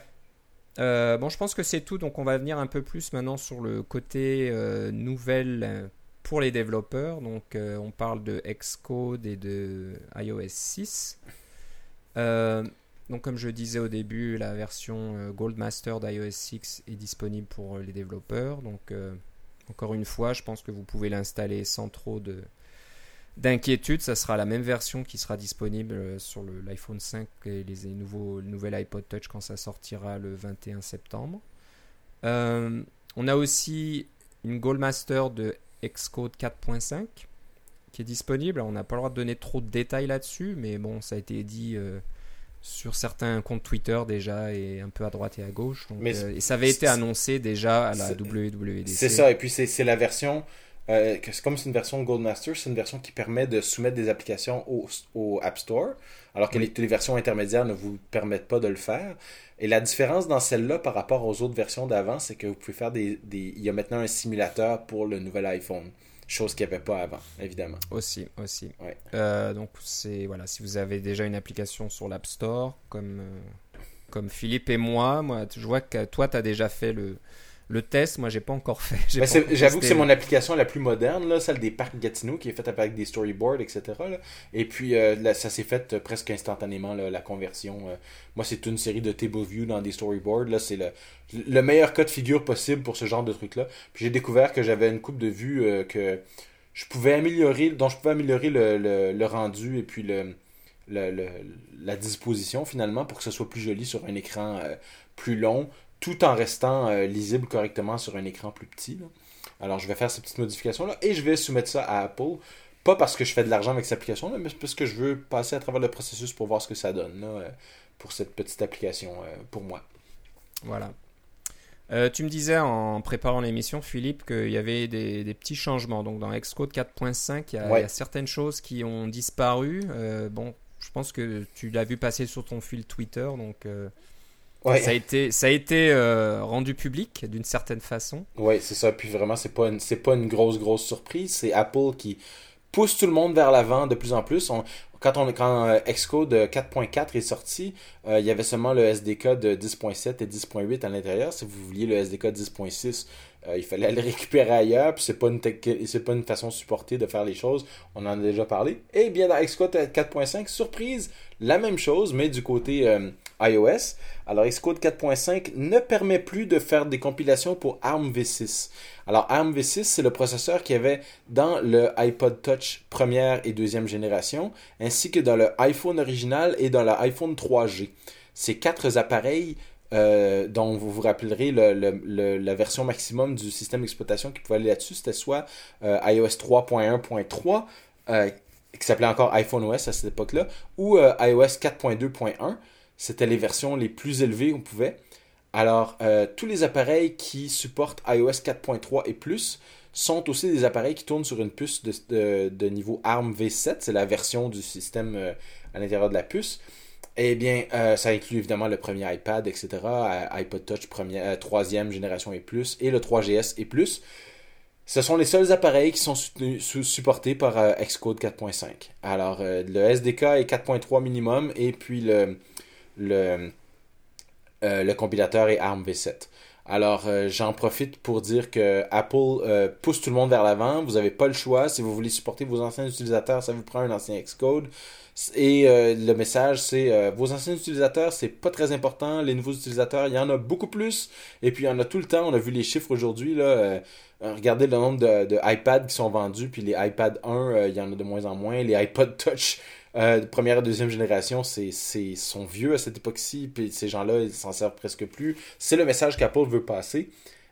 Euh, bon, je pense que c'est tout. Donc, on va venir un peu plus maintenant sur le côté euh, nouvelle pour les développeurs. Donc, euh, on parle de Xcode et de iOS 6. donc, comme je disais au début, la version Goldmaster d'iOS 6 est disponible pour les développeurs. Donc, encore une fois, je pense que vous pouvez l'installer sans trop de, d'inquiétude, ça sera la même version qui sera disponible euh, sur l'iPhone 5 et les nouveaux, le nouvel iPod Touch quand ça sortira le 21 septembre. Euh, on a aussi une Goldmaster de Xcode 4.5 qui est disponible. on n'a pas le droit de donner trop de détails là-dessus, mais bon, ça a été dit euh, sur certains comptes Twitter déjà et un peu à droite et à gauche. et ça avait été annoncé déjà à la WWDC. C'est ça, et puis c'est la version euh, comme c'est une version Goldmaster, c'est une version qui permet de soumettre des applications au, App Store, alors que les, les, versions intermédiaires ne vous permettent pas de le faire. Et la différence dans celle-là par rapport aux autres versions d'avant, c'est que vous pouvez faire des, Il y a maintenant un simulateur pour le nouvel iPhone. Chose qu'il n'y avait pas avant, évidemment. Aussi, aussi. Euh, donc, c'est. Voilà, si vous avez déjà une application sur l'App Store, comme, euh, comme Philippe et moi, moi, je vois que toi, tu as déjà fait le le test, moi, j'ai pas encore fait. J'avoue que c'est mon application la plus moderne, là, celle des parcs Gatineau, qui est faite avec des storyboards, etc. Et puis, euh, ça s'est fait euh, presque instantanément, la conversion. Euh. moi, c'est une série de table view dans des storyboards. Là, c'est le, le meilleur cas de figure possible pour ce genre de truc-là. Puis j'ai découvert que j'avais une coupe de vues que je pouvais améliorer, dont je pouvais améliorer le, le, rendu et puis le, la disposition finalement pour que ce soit plus joli sur un écran plus long tout en restant euh, lisible correctement sur un écran plus petit. Alors je vais faire ces petites modifications-là et je vais soumettre ça à Apple. Pas parce que je fais de l'argent avec cette application-là, mais parce que je veux passer à travers le processus pour voir ce que ça donne euh, pour cette petite application euh, pour moi. Voilà. tu me disais en préparant l'émission, Philippe, qu'il y avait des, petits changements. Donc dans Xcode 4.5, il, y a certaines choses qui ont disparu. bon, je pense que tu l'as vu passer sur ton fil Twitter, donc ça a été, ça a été euh, rendu public d'une certaine façon. Oui, c'est ça. Puis vraiment, c'est pas une, c'est pas une grosse, grosse surprise. C'est Apple qui pousse tout le monde vers l'avant de plus en plus. quand on, quand euh, Xcode 4.4 est sorti, euh, il y avait seulement le SDK de 10.7 et 10.8 à l'intérieur. Si vous vouliez le SDK 10.6, il fallait le récupérer ailleurs. Puis c'est pas une c'est pas une façon supportée de faire les choses. On en a déjà parlé. Et bien dans Xcode 4.5, surprise, la même chose, mais du côté iOS. Alors Xcode 4.5 ne permet plus de faire des compilations pour ARM v6. Alors ARM v6, c'est le processeur qu'il y avait dans le iPod Touch première et deuxième génération, ainsi que dans le iPhone original et dans l'iPhone 3G. Ces quatre appareils euh, dont vous vous rappellerez la version maximum du système d'exploitation qui pouvait aller là-dessus, c'était soit euh, iOS 3.1.3, euh, qui s'appelait encore iPhone OS à cette époque-là, ou iOS 4.2.1 c'était les versions les plus élevées qu'on pouvait. Alors, euh, tous les appareils qui supportent iOS 4.3 et plus sont aussi des appareils qui tournent sur une puce de, niveau ARM V7. C'est la version du système euh, à l'intérieur de la puce. Eh bien, euh, ça inclut évidemment le premier iPad, etc., iPod Touch première, troisième génération et plus, et le 3GS et plus. Ce sont les seuls appareils qui sont supportés par Xcode 4.5. Alors, le SDK est 4.3 minimum, et puis le, le, euh, le compilateur est ARM v7. Alors, euh, j'en profite pour dire que Apple euh, pousse tout le monde vers l'avant. Vous n'avez pas le choix. Si vous voulez supporter vos anciens utilisateurs, ça vous prend un ancien Xcode. Et le message, c'est vos anciens utilisateurs, c'est pas très important. Les nouveaux utilisateurs, il y en a beaucoup plus. Et puis, il y en a tout le temps. On a vu les chiffres aujourd'hui. là. regardez le nombre de, de, iPads qui sont vendus. Puis les iPad 1, il y en a de moins en moins. Les iPod Touch, euh, première et deuxième génération, c'est, sont vieux à cette époque-ci, puis ces gens-là, ils s'en servent presque plus. C'est le message qu'Apple veut passer,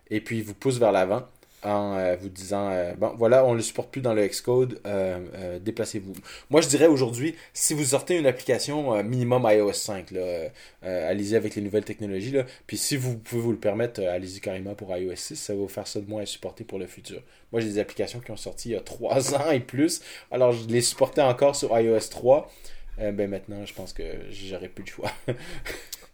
et puis il vous pousse vers l'avant. En euh, vous disant euh, bon voilà on ne le supporte plus dans le Xcode euh, déplacez-vous. Moi je dirais aujourd'hui si vous sortez une application minimum iOS 5 là, allez-y avec les nouvelles technologies puis si vous pouvez vous le permettre allez-y carrément pour iOS 6 ça va vous faire ça de moins à supporter pour le futur. Moi j'ai des applications qui ont sorti il y a 3 ans et plus. Alors je les supportais encore sur iOS 3 ben maintenant je pense que j'aurais plus de choix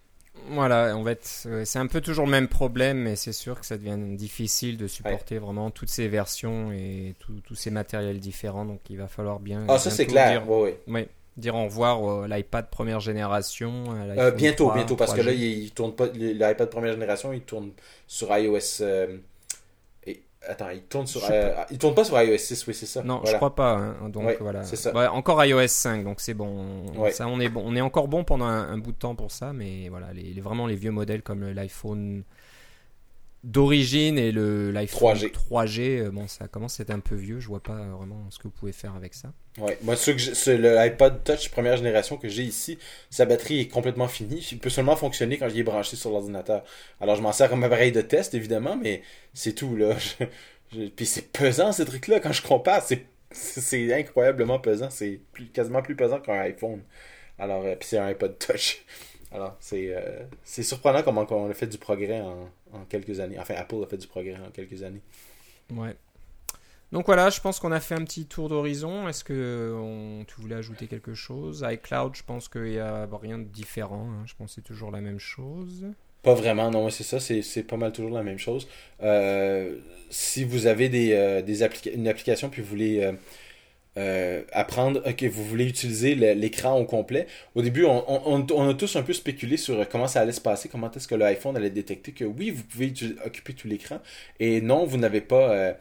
Voilà, en fait, c'est un peu toujours le même problème, mais c'est sûr que ça devient difficile de supporter vraiment toutes ces versions et tous ces matériels différents, donc il va falloir bien. Ah, ça c'est clair, dire, oui. dire au revoir à l'iPad première génération. Euh, bientôt, bientôt, parce que là, il, tourne pas, l'iPad première génération, il tourne sur iOS. Euh, Attends, il tourne sur. Euh, il tourne pas sur iOS 6, oui, c'est ça. Non, je crois pas. Hein. Donc voilà. C'est ça. encore iOS 5, donc c'est bon. Ça, on est bon. On est encore bon pendant un, bout de temps pour ça, mais voilà, les, vraiment les vieux modèles comme l'iPhone d'origine et le l'iPhone 3G. 3G, euh, bon, ça commence à être un peu vieux. Je vois pas vraiment ce que vous pouvez faire avec ça. Ouais, moi, ce que le iPod Touch première génération que j'ai ici, sa batterie est complètement finie. Il peut seulement fonctionner quand il est branché sur l'ordinateur. Alors, je m'en sers comme appareil de test, évidemment, mais c'est tout, là. Puis c'est pesant, ces trucs-là. Quand je compare, c'est, c'est incroyablement pesant. C'est quasiment plus pesant qu'un iPhone. Alors, euh, puis c'est un iPod Touch. Alors, c'est, euh, c'est surprenant comment on a fait du progrès en, en quelques années. Enfin, Apple a fait du progrès en quelques années. Ouais. Donc voilà, je pense qu'on a fait un petit tour d'horizon. Est-ce que on, tu voulais ajouter quelque chose? iCloud, je pense qu'il n'y a rien de différent. Hein. Je pense que c'est toujours la même chose. Pas vraiment, non, c'est ça, c'est pas mal toujours la même chose. Euh, si vous avez des, euh, des une application puis vous voulez euh, apprendre que vous voulez utiliser l'écran au complet. Au début, on, on, on, a tous un peu spéculé sur comment ça allait se passer, comment est-ce que l'iPhone allait détecter que oui, vous pouvez occuper tout l'écran, et non, vous n'avez pas, euh,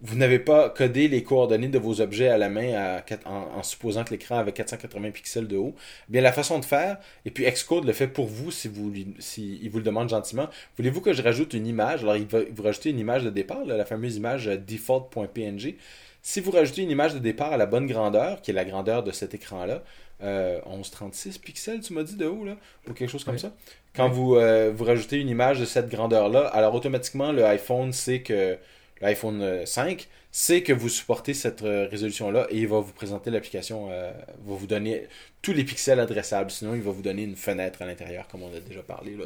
vous n'avez pas codé les coordonnées de vos objets à la main en, supposant que l'écran avait 480 pixels de haut. Bien, la façon de faire, et puis Xcode le fait pour vous si vous le demande gentiment. Voulez-vous que je rajoute une image? Alors, il va vous rajouter une image de départ, la fameuse image euh, default.png. Si vous rajoutez une image de départ à la bonne grandeur, qui est la grandeur de cet écran-là, euh, 1136 pixels, tu m'as dit de haut, là, ou quelque chose comme ça. Quand vous, euh, vous rajoutez une image de cette grandeur-là, alors automatiquement, le iPhone sait que l'iPhone 5 euh, sait que vous supportez cette euh, résolution-là et il va vous présenter l'application, va vous donner tous les pixels adressables. Sinon, il va vous donner une fenêtre à l'intérieur, comme on a déjà parlé. Là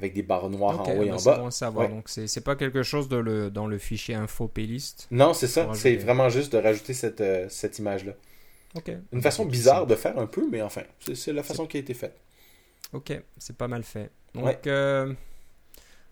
avec des barres noires en haut et en bas. Bon savoir. Donc c'est pas quelque chose de le, dans le fichier info playlist. Non, c'est ça. C'est vraiment juste de rajouter cette, euh, cette image-là. Ok. Une façon bizarre de faire un peu, mais enfin, c'est la façon qui a été faite. Ok, c'est pas mal fait. Donc euh,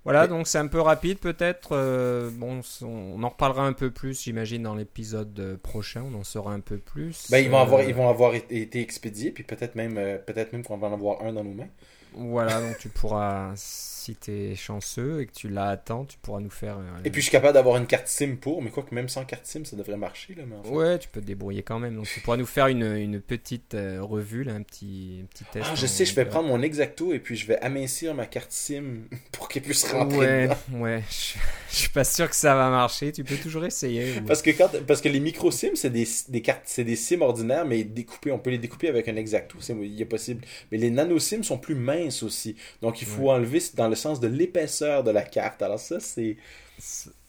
voilà, donc c'est un peu rapide peut-être. Euh, bon, on en reparlera un peu plus, j'imagine, dans l'épisode prochain. On en saura un peu plus. Ben, ils vont avoir, ils vont avoir été expédiés, puis peut-être même, peut-être même qu'on va en avoir un dans nos mains. Voilà, donc tu pourras, si tu es chanceux et que tu l'attends, tu pourras nous faire. et puis je suis capable d'avoir une carte SIM pour, mais quoi que même sans carte SIM, ça devrait marcher. Là, Ouais, tu peux te débrouiller quand même. Donc tu pourras nous faire une, une petite euh, revue, là, un, petit, petit test. Ah, je sais, je vais prendre mon exacto et puis je vais amincir ma carte SIM pour qu'elle puisse rentrer. Ouais, ouais, je, suis pas sûr que ça va marcher. Tu peux toujours essayer. Parce, que quand, parce que les micro SIM, c'est des, des cartes, c'est des SIM ordinaires, mais découpées, on peut les découper avec un exacto, c'est il est possible. Mais les nano SIM sont plus minces aussi. Donc il faut enlever dans le sens de l'épaisseur de la carte. Alors ça, c'est...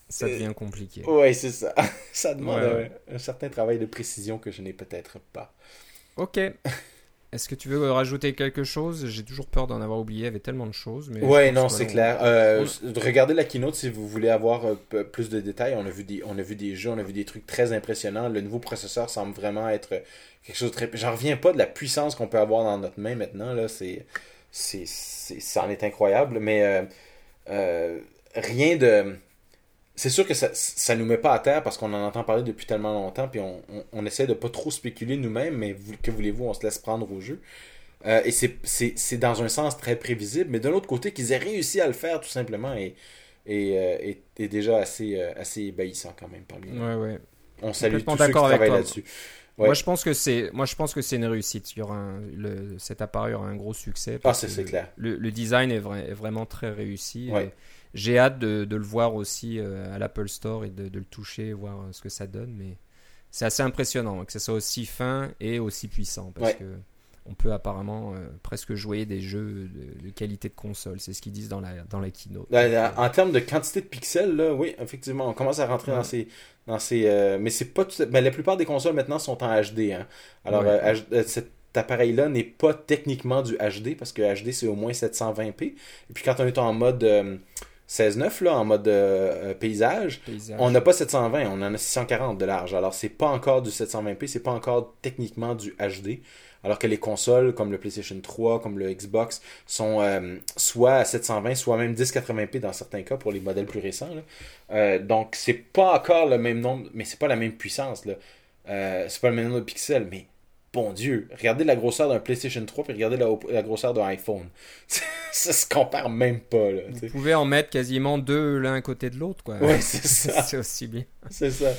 Ça devient compliqué. Oui, c'est ça. ça demande un, certain travail de précision que je n'ai peut-être pas. Ok. Est-ce que tu veux rajouter quelque chose? J'ai toujours peur d'en avoir oublié, il y avait tellement de choses. Mais ouais, non, c'est clair. Euh, regardez la keynote si vous voulez avoir euh, plus de détails. On a, vu des, on a vu des jeux, on a vu des trucs très impressionnants. Le nouveau processeur semble vraiment être quelque chose de très... J'en reviens pas de la puissance qu'on peut avoir dans notre main maintenant. Là, c'est c'est, ça en est incroyable, mais euh, euh, rien de. C'est sûr que ça, ça nous met pas à terre parce qu'on en entend parler depuis tellement longtemps, puis on, on, essaie de pas trop spéculer nous-mêmes, mais que voulez-vous, on se laisse prendre au jeu. Euh, et c'est dans un sens très prévisible, mais de l'autre côté, qu'ils aient réussi à le faire tout simplement et, et, est déjà assez, assez ébahissant quand même par lui. Ouais, ouais. On salue tous ceux qui travaillent là-dessus. Moi, je pense que c'est, moi, je pense que c'est une réussite. Il y aura le, cet appareil aura un gros succès. Ah, c'est clair. Le, design est, vraiment très réussi. J'ai hâte de, le voir aussi euh, à l'Apple Store et de, le toucher, voir ce que ça donne. Mais c'est assez impressionnant que ce soit aussi fin et aussi puissant parce que on peut apparemment presque jouer des jeux de, qualité de console. C'est ce qu'ils disent dans la, dans la keynote. En termes de quantité de pixels, là, oui, effectivement, on commence à rentrer dans ces. Dans ces mais c'est pas mais la plupart des consoles maintenant sont en HD. Hein. Alors, cet appareil-là n'est pas techniquement du HD parce que HD c'est au moins 720p. Et puis quand on est en mode 16.9 là, en mode euh, euh, paysage, on n'a pas 720, on en a 640 de large. Alors c'est pas encore du 720p, c'est pas encore techniquement du HD. Alors que les consoles comme le PlayStation 3, comme le Xbox, sont euh, soit à 720, soit même 1080p dans certains cas pour les modèles plus récents. donc c'est pas encore le même nombre, mais c'est pas la même puissance. Là. c'est pas le même nombre de pixels, mais bon Dieu, regardez la grosseur d'un PlayStation 3 puis regardez la, grosseur d'un iPhone. ça se compare même pas. Là, Vous pouvez en mettre quasiment deux l'un à côté de l'autre. quoi. Ouais, c'est ça. c'est aussi bien. C'est ça.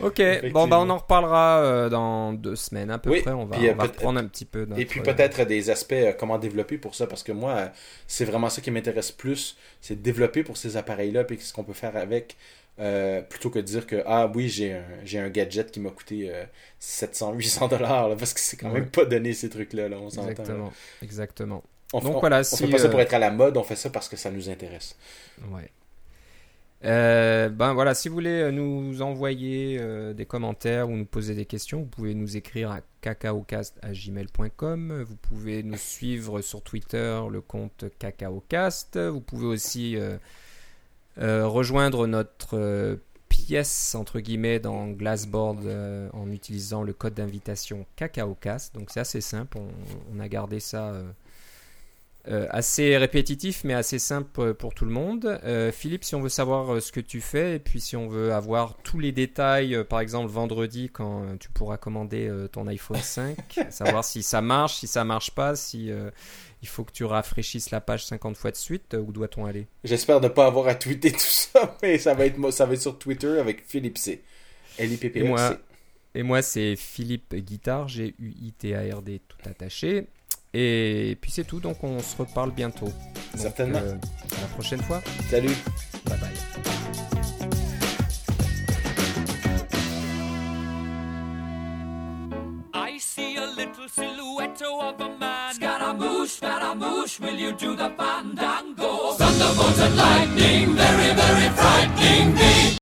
Ok, bon, bah, on en reparlera euh, dans deux semaines à peu près. On va, on va reprendre un petit peu. Et puis peut-être des aspects, euh, comment développer pour ça, parce que moi, c'est vraiment ça qui m'intéresse plus, c'est de développer pour ces appareils-là, puis ce qu'on peut faire avec. Euh, plutôt que de dire que ah oui j'ai un, gadget qui m'a coûté 700 800 dollars parce que c'est quand même pas donné ces trucs là, là on s'entend exactement. Exactement. On, donc voilà on fait pas ça pour être à la mode on fait ça parce que ça nous intéresse. Ouais. Euh, ben voilà, si vous voulez euh, nous envoyer euh, des commentaires ou nous poser des questions, vous pouvez nous écrire à cacaocast.gmail.com. Vous pouvez nous suivre sur Twitter, le compte cacaocast. Vous pouvez aussi rejoindre notre pièce entre guillemets dans Glassboard en utilisant le code d'invitation cacaocast. Donc c'est assez simple, on, a gardé ça euh, assez répétitif mais assez simple pour tout le monde. Euh, Philippe, si on veut savoir euh, ce que tu fais et puis si on veut avoir tous les détails, par exemple vendredi quand tu pourras commander ton iPhone 5, savoir si ça marche, si ça marche pas, si il faut que tu rafraîchisses la page 50 fois de suite, où doit-on aller? J'espère ne pas avoir à tweeter tout ça, mais ça va être, ça va être sur Twitter avec Philippe C. L I P P Et moi, et moi c'est Philippe Guitard, G-U-I-T-A-R-D tout attaché. Et puis c'est tout, donc on se reparle bientôt. Certainement. Euh, à la prochaine fois. Salut. Bye bye. Scaramouche, will you do the fandango? Thunderbolts and lightning, very, very frightening me.